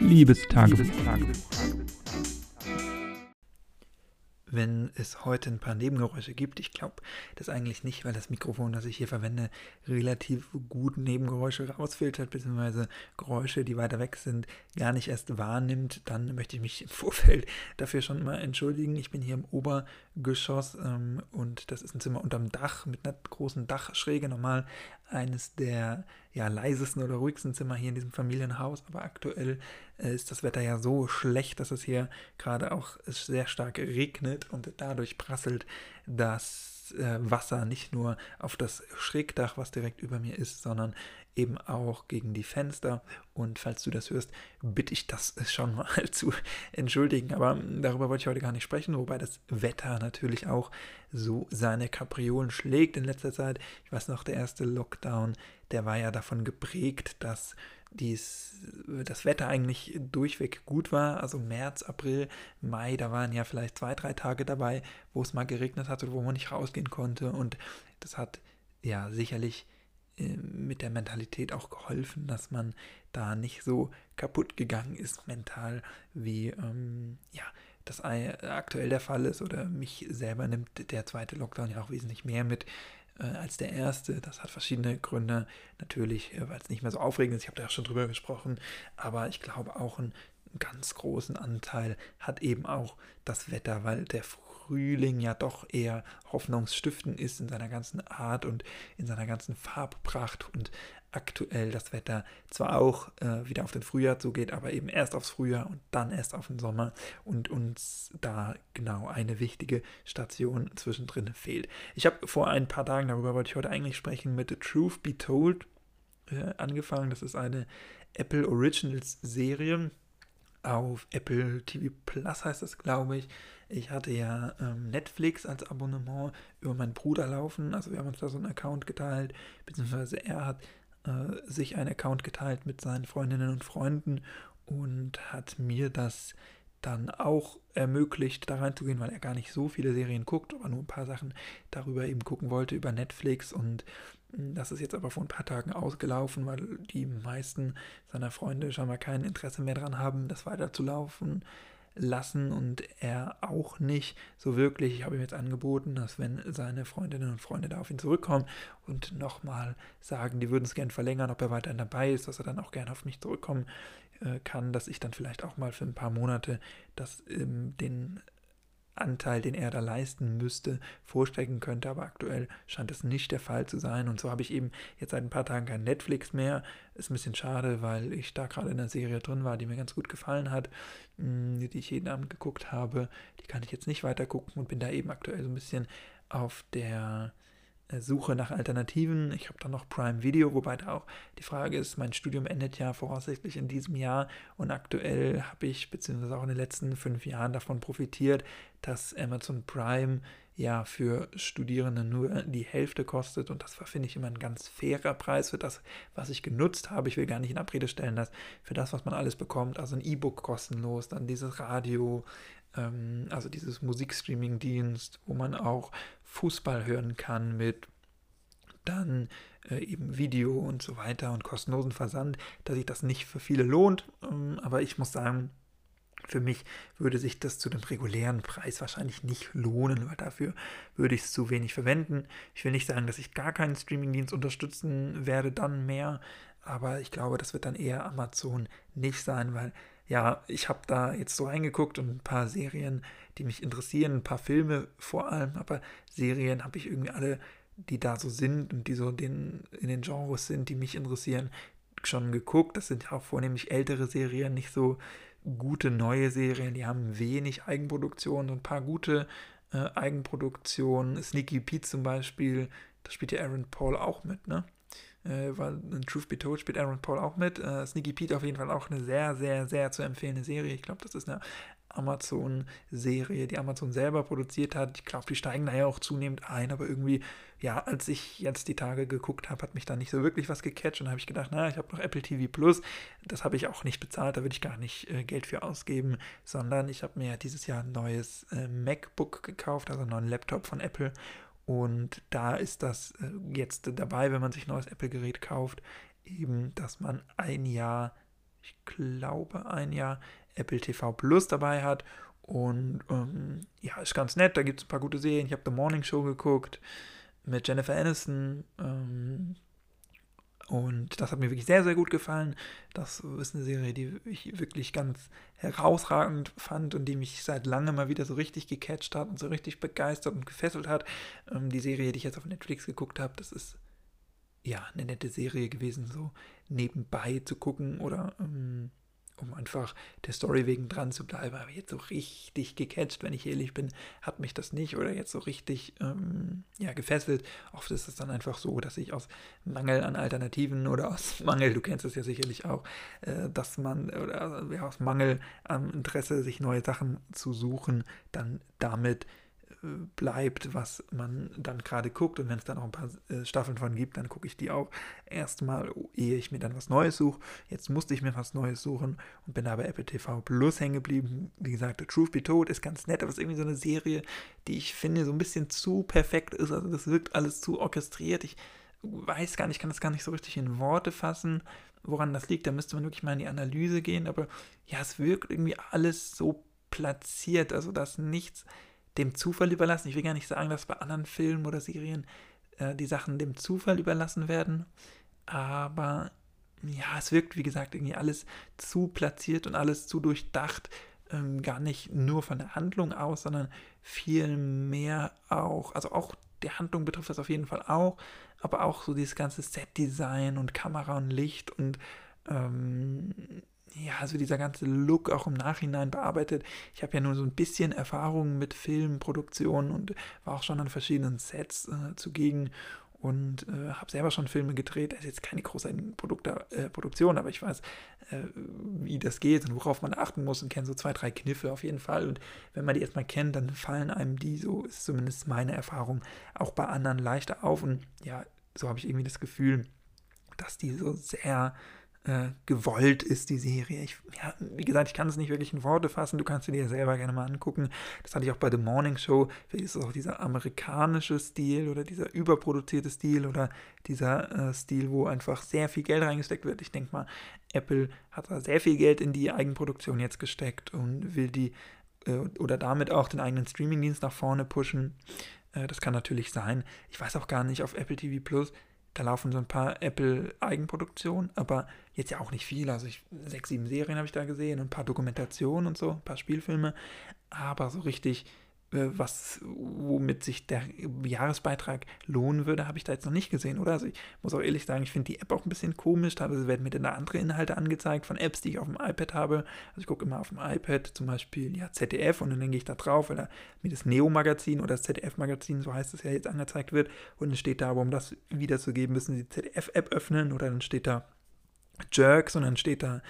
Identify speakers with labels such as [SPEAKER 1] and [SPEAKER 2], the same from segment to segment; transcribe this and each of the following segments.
[SPEAKER 1] Liebestagebuch.
[SPEAKER 2] wenn es heute ein paar Nebengeräusche gibt. Ich glaube das eigentlich nicht, weil das Mikrofon, das ich hier verwende, relativ gut Nebengeräusche rausfiltert, beziehungsweise Geräusche, die weiter weg sind, gar nicht erst wahrnimmt. Dann möchte ich mich im Vorfeld dafür schon mal entschuldigen. Ich bin hier im Obergeschoss ähm, und das ist ein Zimmer unterm Dach mit einer großen Dachschräge. Normal eines der ja, leisesten oder ruhigsten Zimmer hier in diesem Familienhaus, aber aktuell äh, ist das Wetter ja so schlecht, dass es hier gerade auch sehr stark regnet und dadurch prasselt das äh, Wasser nicht nur auf das Schrägdach, was direkt über mir ist, sondern eben auch gegen die Fenster. Und falls du das hörst, bitte ich das schon mal zu entschuldigen. Aber darüber wollte ich heute gar nicht sprechen, wobei das Wetter natürlich auch so seine Kapriolen schlägt in letzter Zeit. Ich weiß noch, der erste Lockdown, der war ja davon geprägt, dass dies, das Wetter eigentlich durchweg gut war. Also März, April, Mai, da waren ja vielleicht zwei, drei Tage dabei, wo es mal geregnet hat oder wo man nicht rausgehen konnte. Und das hat ja sicherlich mit der Mentalität auch geholfen, dass man da nicht so kaputt gegangen ist mental, wie ähm, ja, das aktuell der Fall ist oder mich selber nimmt der zweite Lockdown ja auch wesentlich mehr mit äh, als der erste. Das hat verschiedene Gründe, natürlich, äh, weil es nicht mehr so aufregend ist. Ich habe da ja schon drüber gesprochen, aber ich glaube auch einen ganz großen Anteil hat eben auch das Wetter, weil der Frühling ja doch eher hoffnungsstiftend ist in seiner ganzen Art und in seiner ganzen Farbpracht und aktuell das Wetter zwar auch äh, wieder auf den Frühjahr zugeht, aber eben erst aufs Frühjahr und dann erst auf den Sommer und uns da genau eine wichtige Station zwischendrin fehlt. Ich habe vor ein paar Tagen, darüber wollte ich heute eigentlich sprechen, mit The Truth Be Told äh, angefangen. Das ist eine Apple Originals Serie auf Apple TV Plus heißt das, glaube ich. Ich hatte ja ähm, Netflix als Abonnement über meinen Bruder laufen. Also wir haben uns da so einen Account geteilt, beziehungsweise er hat äh, sich einen Account geteilt mit seinen Freundinnen und Freunden und hat mir das dann auch ermöglicht, da reinzugehen, weil er gar nicht so viele Serien guckt, aber nur ein paar Sachen darüber eben gucken wollte, über Netflix. Und hm, das ist jetzt aber vor ein paar Tagen ausgelaufen, weil die meisten seiner Freunde scheinbar kein Interesse mehr daran haben, das weiterzulaufen lassen und er auch nicht so wirklich. Ich habe ihm jetzt angeboten, dass wenn seine Freundinnen und Freunde da auf ihn zurückkommen und nochmal sagen, die würden es gerne verlängern, ob er weiterhin dabei ist, dass er dann auch gerne auf mich zurückkommen äh, kann, dass ich dann vielleicht auch mal für ein paar Monate das ähm, den Anteil, den er da leisten müsste, vorstrecken könnte, aber aktuell scheint es nicht der Fall zu sein. Und so habe ich eben jetzt seit ein paar Tagen kein Netflix mehr. Ist ein bisschen schade, weil ich da gerade in einer Serie drin war, die mir ganz gut gefallen hat, mm, die ich jeden Abend geguckt habe. Die kann ich jetzt nicht weiter gucken und bin da eben aktuell so ein bisschen auf der Suche nach Alternativen. Ich habe dann noch Prime Video, wobei da auch die Frage ist, mein Studium endet ja voraussichtlich in diesem Jahr und aktuell habe ich, beziehungsweise auch in den letzten fünf Jahren davon profitiert, dass Amazon Prime ja für Studierende nur die Hälfte kostet und das war, finde ich, immer ein ganz fairer Preis für das, was ich genutzt habe. Ich will gar nicht in Abrede stellen, dass für das, was man alles bekommt, also ein E-Book kostenlos, dann dieses Radio, ähm, also dieses Musikstreaming-Dienst, wo man auch Fußball hören kann mit dann äh, eben Video und so weiter und kostenlosen Versand, dass sich das nicht für viele lohnt. Ähm, aber ich muss sagen, für mich würde sich das zu dem regulären Preis wahrscheinlich nicht lohnen, weil dafür würde ich es zu wenig verwenden. Ich will nicht sagen, dass ich gar keinen Streamingdienst unterstützen werde, dann mehr, aber ich glaube, das wird dann eher Amazon nicht sein, weil ja, ich habe da jetzt so reingeguckt und ein paar Serien, die mich interessieren, ein paar Filme vor allem, aber Serien habe ich irgendwie alle, die da so sind und die so den, in den Genres sind, die mich interessieren, schon geguckt. Das sind ja auch vornehmlich ältere Serien, nicht so gute neue Serien, die haben wenig Eigenproduktion, ein paar gute äh, Eigenproduktionen. Sneaky Pete zum Beispiel, da spielt ja Aaron Paul auch mit, ne? äh, weil in Truth Be Told spielt Aaron Paul auch mit. Äh, Sneaky Pete auf jeden Fall auch eine sehr, sehr, sehr zu empfehlende Serie. Ich glaube, das ist eine Amazon-Serie, die Amazon selber produziert hat. Ich glaube, die steigen da ja auch zunehmend ein, aber irgendwie, ja, als ich jetzt die Tage geguckt habe, hat mich da nicht so wirklich was gecatcht und habe ich gedacht, na, ich habe noch Apple TV Plus, das habe ich auch nicht bezahlt, da würde ich gar nicht äh, Geld für ausgeben, sondern ich habe mir dieses Jahr ein neues äh, MacBook gekauft, also einen neuen Laptop von Apple und da ist das äh, jetzt dabei, wenn man sich ein neues Apple-Gerät kauft, eben, dass man ein Jahr ich glaube, ein Jahr Apple TV Plus dabei hat. Und ähm, ja, ist ganz nett. Da gibt es ein paar gute Serien. Ich habe The Morning Show geguckt mit Jennifer Aniston. Ähm, und das hat mir wirklich sehr, sehr gut gefallen. Das ist eine Serie, die ich wirklich ganz herausragend fand und die mich seit langem mal wieder so richtig gecatcht hat und so richtig begeistert und gefesselt hat. Ähm, die Serie, die ich jetzt auf Netflix geguckt habe, das ist ja eine nette Serie gewesen, so nebenbei zu gucken oder ähm, um einfach der Story wegen dran zu bleiben. Aber jetzt so richtig gecatcht, wenn ich ehrlich bin, hat mich das nicht oder jetzt so richtig ähm, ja, gefesselt. Oft ist es dann einfach so, dass ich aus Mangel an Alternativen oder aus Mangel, du kennst es ja sicherlich auch, äh, dass man oder ja, aus Mangel am Interesse, sich neue Sachen zu suchen, dann damit bleibt, was man dann gerade guckt. Und wenn es dann auch ein paar äh, Staffeln von gibt, dann gucke ich die auch erstmal, ehe ich mir dann was Neues suche. Jetzt musste ich mir was Neues suchen und bin da bei Apple TV Plus hängen geblieben. Wie gesagt, The Truth Be Told ist ganz nett, aber es ist irgendwie so eine Serie, die ich finde so ein bisschen zu perfekt ist. Also das wirkt alles zu orchestriert. Ich weiß gar nicht, ich kann das gar nicht so richtig in Worte fassen, woran das liegt. Da müsste man wirklich mal in die Analyse gehen. Aber ja, es wirkt irgendwie alles so platziert, also dass nichts dem Zufall überlassen. Ich will gar nicht sagen, dass bei anderen Filmen oder Serien äh, die Sachen dem Zufall überlassen werden, aber ja, es wirkt, wie gesagt, irgendwie alles zu platziert und alles zu durchdacht, ähm, gar nicht nur von der Handlung aus, sondern viel mehr auch, also auch die Handlung betrifft das auf jeden Fall auch, aber auch so dieses ganze Set-Design und Kamera und Licht und ähm, ja, also dieser ganze Look auch im Nachhinein bearbeitet. Ich habe ja nur so ein bisschen Erfahrung mit Filmproduktion und war auch schon an verschiedenen Sets äh, zugegen und äh, habe selber schon Filme gedreht. Das ist jetzt keine große Produkte, äh, Produktion, aber ich weiß, äh, wie das geht und worauf man achten muss und kenne so zwei, drei Kniffe auf jeden Fall. Und wenn man die erstmal kennt, dann fallen einem die, so ist zumindest meine Erfahrung, auch bei anderen leichter auf. Und ja, so habe ich irgendwie das Gefühl, dass die so sehr äh, gewollt ist, die Serie. Ich, ja, wie gesagt, ich kann es nicht wirklich in Worte fassen, du kannst sie dir selber gerne mal angucken. Das hatte ich auch bei The Morning Show. Vielleicht ist es auch dieser amerikanische Stil oder dieser überproduzierte Stil oder dieser äh, Stil, wo einfach sehr viel Geld reingesteckt wird. Ich denke mal, Apple hat da sehr viel Geld in die Eigenproduktion jetzt gesteckt und will die äh, oder damit auch den eigenen Streamingdienst nach vorne pushen. Äh, das kann natürlich sein. Ich weiß auch gar nicht, auf Apple TV Plus da laufen so ein paar Apple-Eigenproduktionen, aber jetzt ja auch nicht viel. Also ich, sechs, sieben Serien habe ich da gesehen ein paar Dokumentationen und so, ein paar Spielfilme. Aber so richtig was, womit sich der Jahresbeitrag lohnen würde, habe ich da jetzt noch nicht gesehen, oder? Also ich muss auch ehrlich sagen, ich finde die App auch ein bisschen komisch. Teilweise werden mir dann da andere Inhalte angezeigt von Apps, die ich auf dem iPad habe. Also ich gucke immer auf dem iPad zum Beispiel ja, ZDF und dann denke ich da drauf, weil da mir das Neo-Magazin oder das ZDF-Magazin, so heißt es ja jetzt, angezeigt wird. Und dann steht da, um das wiederzugeben, müssen Sie die ZDF-App öffnen oder dann steht da Jerks und dann steht da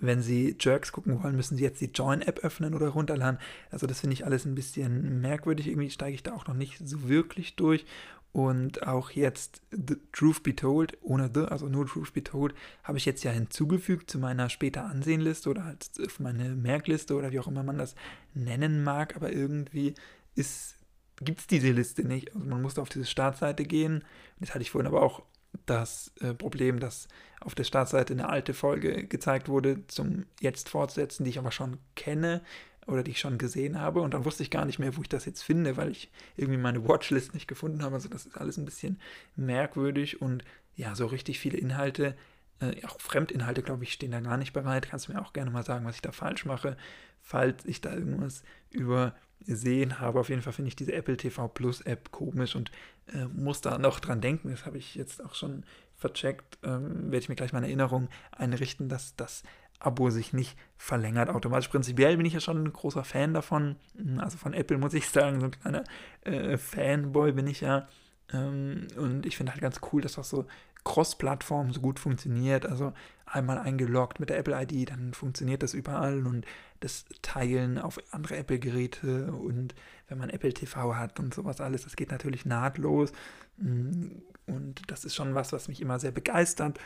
[SPEAKER 2] wenn Sie Jerks gucken wollen, müssen Sie jetzt die Join-App öffnen oder runterladen. Also das finde ich alles ein bisschen merkwürdig. Irgendwie steige ich da auch noch nicht so wirklich durch. Und auch jetzt The Truth Be Told, ohne The, also nur Truth Be Told, habe ich jetzt ja hinzugefügt zu meiner später Ansehenliste oder halt auf meine Merkliste oder wie auch immer man das nennen mag. Aber irgendwie gibt es diese Liste nicht. Also man musste auf diese Startseite gehen. Das hatte ich vorhin aber auch das äh, Problem, dass auf der Startseite eine alte Folge gezeigt wurde zum jetzt fortsetzen, die ich aber schon kenne oder die ich schon gesehen habe und dann wusste ich gar nicht mehr, wo ich das jetzt finde, weil ich irgendwie meine Watchlist nicht gefunden habe. Also das ist alles ein bisschen merkwürdig und ja, so richtig viele Inhalte, äh, auch Fremdinhalte, glaube ich, stehen da gar nicht bereit. Kannst du mir auch gerne mal sagen, was ich da falsch mache, falls ich da irgendwas über gesehen habe. Auf jeden Fall finde ich diese Apple TV Plus App komisch und äh, muss da noch dran denken. Das habe ich jetzt auch schon vercheckt. Ähm, werde ich mir gleich mal eine Erinnerung einrichten, dass das Abo sich nicht verlängert automatisch. Prinzipiell bin ich ja schon ein großer Fan davon. Also von Apple muss ich sagen, so ein kleiner äh, Fanboy bin ich ja. Ähm, und ich finde halt ganz cool, dass das so Cross-Plattform so gut funktioniert. Also einmal eingeloggt mit der Apple ID, dann funktioniert das überall und das Teilen auf andere Apple-Geräte und wenn man Apple TV hat und sowas alles, das geht natürlich nahtlos. Mm, und das ist schon was, was mich immer sehr begeistert.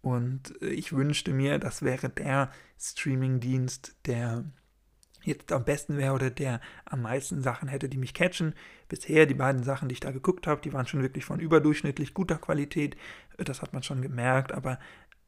[SPEAKER 2] Und ich wünschte mir, das wäre der Streaming-Dienst, der jetzt am besten wäre oder der am meisten Sachen hätte, die mich catchen. Bisher die beiden Sachen, die ich da geguckt habe, die waren schon wirklich von überdurchschnittlich guter Qualität. Das hat man schon gemerkt, aber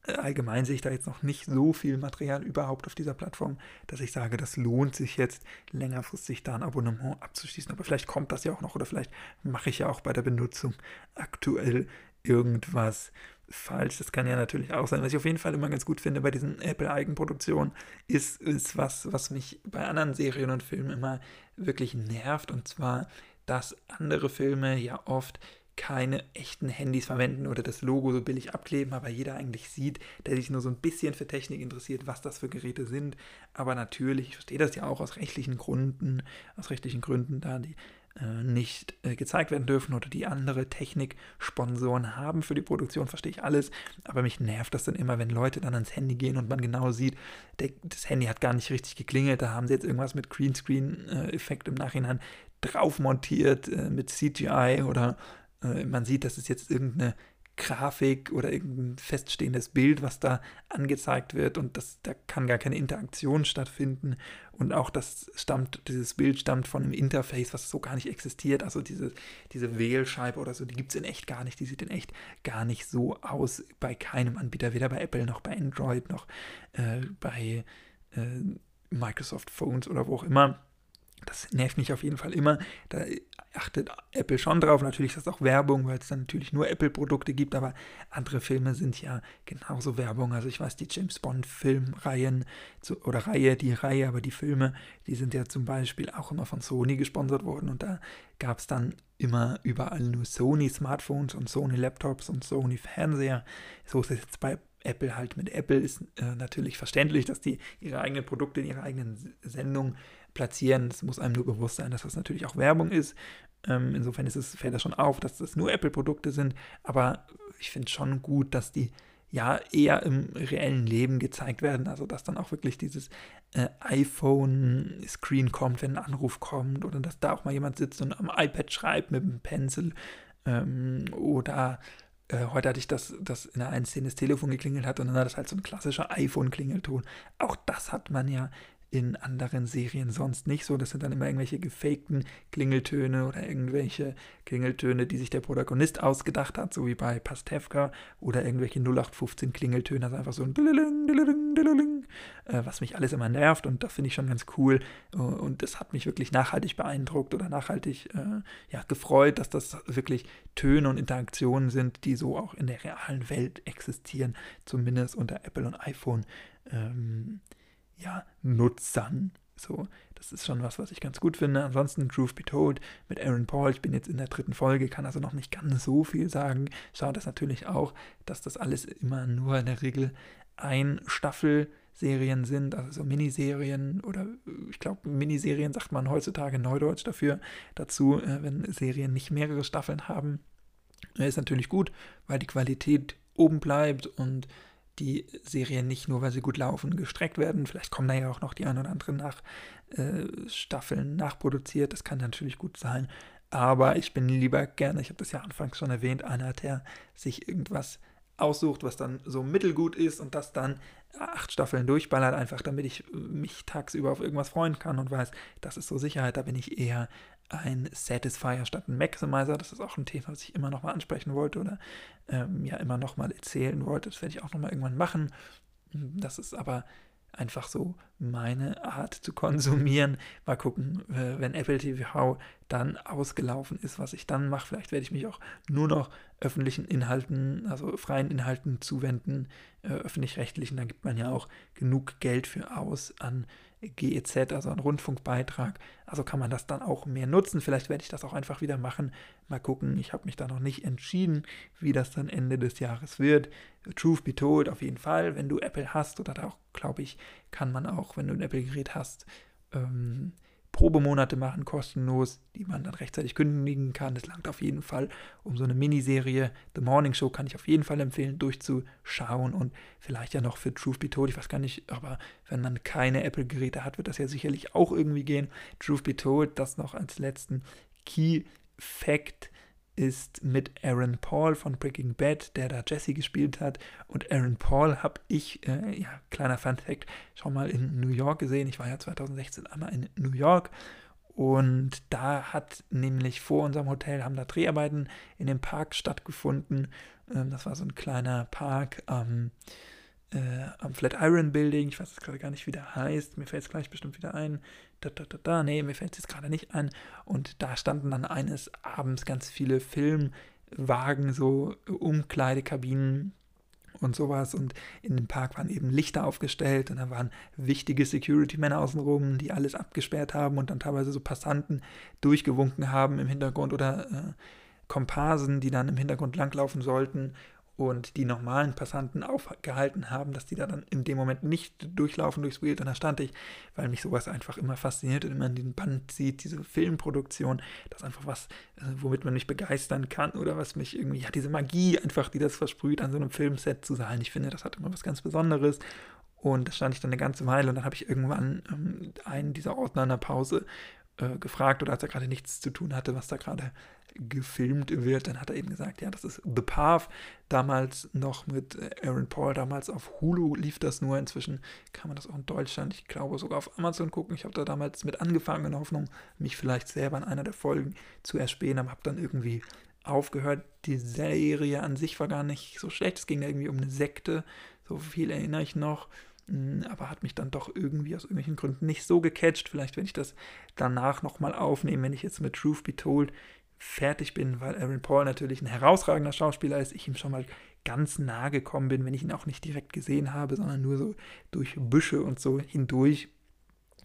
[SPEAKER 2] allgemein sehe ich da jetzt noch nicht so viel Material überhaupt auf dieser Plattform, dass ich sage, das lohnt sich jetzt längerfristig da ein Abonnement abzuschließen. Aber vielleicht kommt das ja auch noch oder vielleicht mache ich ja auch bei der Benutzung aktuell irgendwas falsch. Das kann ja natürlich auch sein. Was ich auf jeden Fall immer ganz gut finde bei diesen Apple-Eigenproduktionen, ist, ist was, was mich bei anderen Serien und Filmen immer wirklich nervt. Und zwar, dass andere Filme ja oft keine echten Handys verwenden oder das Logo so billig abkleben, aber jeder eigentlich sieht, der sich nur so ein bisschen für Technik interessiert, was das für Geräte sind. Aber natürlich, ich verstehe das ja auch aus rechtlichen Gründen, aus rechtlichen Gründen, da die nicht äh, gezeigt werden dürfen oder die andere Techniksponsoren haben für die Produktion, verstehe ich alles. Aber mich nervt das dann immer, wenn Leute dann ans Handy gehen und man genau sieht, der, das Handy hat gar nicht richtig geklingelt, da haben sie jetzt irgendwas mit Greenscreen-Effekt im Nachhinein drauf montiert äh, mit CGI oder äh, man sieht, das ist jetzt irgendeine Grafik oder irgendein feststehendes Bild, was da angezeigt wird und das, da kann gar keine Interaktion stattfinden. Und auch das stammt, dieses Bild stammt von einem Interface, was so gar nicht existiert, also diese, diese Wählscheibe oder so, die gibt es in echt gar nicht, die sieht in echt gar nicht so aus bei keinem Anbieter, weder bei Apple noch bei Android noch äh, bei äh, Microsoft Phones oder wo auch immer. Das nervt mich auf jeden Fall immer. Da achtet Apple schon drauf. Natürlich ist das auch Werbung, weil es dann natürlich nur Apple-Produkte gibt, aber andere Filme sind ja genauso Werbung. Also ich weiß, die James Bond-Filmreihen oder Reihe, die Reihe, aber die Filme, die sind ja zum Beispiel auch immer von Sony gesponsert worden und da gab es dann immer überall nur Sony-Smartphones und Sony-Laptops und Sony-Fernseher. So ist es jetzt bei Apple halt mit Apple ist äh, natürlich verständlich, dass die ihre eigenen Produkte in ihrer eigenen Sendung platzieren. Es muss einem nur bewusst sein, dass das natürlich auch Werbung ist. Ähm, insofern ist es, fällt das schon auf, dass das nur Apple-Produkte sind. Aber ich finde schon gut, dass die ja eher im reellen Leben gezeigt werden. Also dass dann auch wirklich dieses äh, iPhone-Screen kommt, wenn ein Anruf kommt oder dass da auch mal jemand sitzt und am iPad schreibt mit einem Pencil ähm, oder äh, heute hatte ich das, dass in der einen Szene das Telefon geklingelt hat und dann hat das halt so ein klassischer iPhone-Klingelton. Auch das hat man ja in anderen Serien sonst nicht so. Das sind dann immer irgendwelche gefakten Klingeltöne oder irgendwelche Klingeltöne, die sich der Protagonist ausgedacht hat, so wie bei Pastewka oder irgendwelche 0815 Klingeltöne, also einfach so ein äh, was mich alles immer nervt und das finde ich schon ganz cool und das hat mich wirklich nachhaltig beeindruckt oder nachhaltig äh, ja, gefreut, dass das wirklich Töne und Interaktionen sind, die so auch in der realen Welt existieren, zumindest unter Apple und iPhone. Ähm, ja, Nutzern. So, das ist schon was, was ich ganz gut finde. Ansonsten Truth Be Told mit Aaron Paul. Ich bin jetzt in der dritten Folge, kann also noch nicht ganz so viel sagen. Schaut das natürlich auch, dass das alles immer nur in der Regel ein Staffel Serien sind, also so Miniserien oder ich glaube, Miniserien sagt man heutzutage Neudeutsch dafür dazu, äh, wenn Serien nicht mehrere Staffeln haben. Ist natürlich gut, weil die Qualität oben bleibt und die Serien nicht nur, weil sie gut laufen, gestreckt werden. Vielleicht kommen da ja auch noch die ein oder anderen nach, äh, Staffeln nachproduziert. Das kann natürlich gut sein. Aber ich bin lieber gerne, ich habe das ja anfangs schon erwähnt, einer, der sich irgendwas aussucht, was dann so mittelgut ist und das dann acht Staffeln durchballert, einfach damit ich mich tagsüber auf irgendwas freuen kann und weiß, das ist so Sicherheit, da bin ich eher ein Satisfier statt ein Maximizer. Das ist auch ein Thema, was ich immer noch mal ansprechen wollte oder ähm, ja immer noch mal erzählen wollte. Das werde ich auch noch mal irgendwann machen. Das ist aber einfach so meine Art zu konsumieren. Mal gucken, äh, wenn Apple TV dann ausgelaufen ist, was ich dann mache. Vielleicht werde ich mich auch nur noch öffentlichen Inhalten, also freien Inhalten zuwenden, äh, öffentlich-rechtlichen. Da gibt man ja auch genug Geld für aus an GEZ, also ein Rundfunkbeitrag. Also kann man das dann auch mehr nutzen. Vielleicht werde ich das auch einfach wieder machen. Mal gucken. Ich habe mich da noch nicht entschieden, wie das dann Ende des Jahres wird. Truth be told, auf jeden Fall. Wenn du Apple hast, oder da auch, glaube ich, kann man auch, wenn du ein Apple-Gerät hast, ähm, Probemonate machen, kostenlos, die man dann rechtzeitig kündigen kann. Das langt auf jeden Fall, um so eine Miniserie. The Morning Show kann ich auf jeden Fall empfehlen, durchzuschauen und vielleicht ja noch für Truth Be Told, ich weiß gar nicht, aber wenn man keine Apple-Geräte hat, wird das ja sicherlich auch irgendwie gehen. Truth Be Told, das noch als letzten Key Fact ist mit Aaron Paul von Breaking Bad, der da Jesse gespielt hat. Und Aaron Paul habe ich, äh, ja, kleiner Fun Fact, schon mal in New York gesehen. Ich war ja 2016 einmal in New York Und da hat nämlich vor unserem Hotel, haben da Dreharbeiten in dem Park stattgefunden. Ähm, das war so ein kleiner Park am, äh, am Flatiron Building. Ich weiß jetzt gerade gar nicht, wie der heißt. Mir fällt es gleich bestimmt wieder ein. Da, da, da, da. Nee, mir fällt es jetzt gerade nicht ein. Und da standen dann eines Abends ganz viele Filmwagen, so Umkleidekabinen und sowas. Und in dem Park waren eben Lichter aufgestellt und da waren wichtige Security-Männer außenrum, die alles abgesperrt haben und dann teilweise so Passanten durchgewunken haben im Hintergrund oder äh, Komparsen, die dann im Hintergrund langlaufen sollten und die normalen Passanten aufgehalten haben, dass die da dann in dem Moment nicht durchlaufen durchs Wheel. Und da stand ich, weil mich sowas einfach immer fasziniert und immer in den Band sieht, diese Filmproduktion, das ist einfach was, äh, womit man mich begeistern kann oder was mich irgendwie, ja, diese Magie einfach, die das versprüht, an so einem Filmset zu sein. Ich finde, das hat immer was ganz Besonderes. Und da stand ich dann eine ganze Weile und dann habe ich irgendwann ähm, einen dieser Ordner in der Pause äh, gefragt oder als er gerade nichts zu tun hatte, was da gerade gefilmt wird, dann hat er eben gesagt, ja, das ist The Path, damals noch mit Aaron Paul, damals auf Hulu lief das nur, inzwischen kann man das auch in Deutschland, ich glaube sogar auf Amazon gucken, ich habe da damals mit angefangen in Hoffnung, mich vielleicht selber in einer der Folgen zu erspähen, aber habe dann irgendwie aufgehört, die Serie an sich war gar nicht so schlecht, es ging da irgendwie um eine Sekte, so viel erinnere ich noch, hm, aber hat mich dann doch irgendwie aus irgendwelchen Gründen nicht so gecatcht. Vielleicht, wenn ich das danach nochmal aufnehme, wenn ich jetzt mit Truth Be Told fertig bin, weil Aaron Paul natürlich ein herausragender Schauspieler ist, ich ihm schon mal ganz nah gekommen bin, wenn ich ihn auch nicht direkt gesehen habe, sondern nur so durch Büsche und so hindurch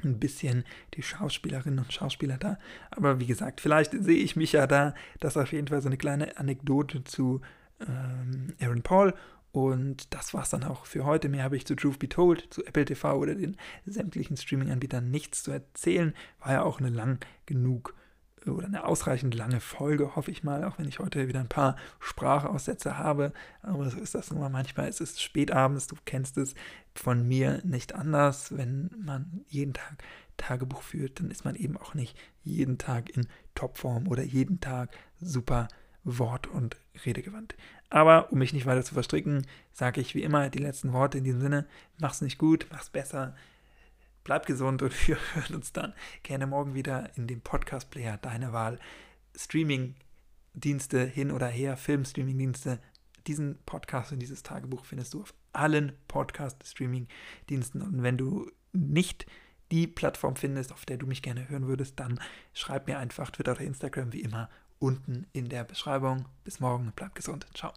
[SPEAKER 2] ein bisschen die Schauspielerinnen und Schauspieler da. Aber wie gesagt, vielleicht sehe ich mich ja da. Das ist auf jeden Fall so eine kleine Anekdote zu ähm, Aaron Paul. Und das war es dann auch für heute. Mehr habe ich zu Truth Be Told, zu Apple TV oder den sämtlichen Streaming-Anbietern nichts zu erzählen. War ja auch eine lang genug oder eine ausreichend lange Folge, hoffe ich mal, auch wenn ich heute wieder ein paar Sprachaussätze habe. Aber so ist das nun mal manchmal. Es ist spätabends, du kennst es von mir nicht anders. Wenn man jeden Tag Tagebuch führt, dann ist man eben auch nicht jeden Tag in Topform oder jeden Tag super wort- und redegewandt. Aber um mich nicht weiter zu verstricken, sage ich wie immer die letzten Worte in diesem Sinne. Mach's nicht gut, mach's besser. Bleib gesund und wir hören uns dann gerne morgen wieder in dem Podcast-Player deiner Wahl. Streaming-Dienste hin oder her, Film-Streaming-Dienste. Diesen Podcast und dieses Tagebuch findest du auf allen Podcast-Streaming-Diensten. Und wenn du nicht die Plattform findest, auf der du mich gerne hören würdest, dann schreib mir einfach Twitter oder Instagram wie immer unten in der Beschreibung. Bis morgen, bleib gesund. Ciao.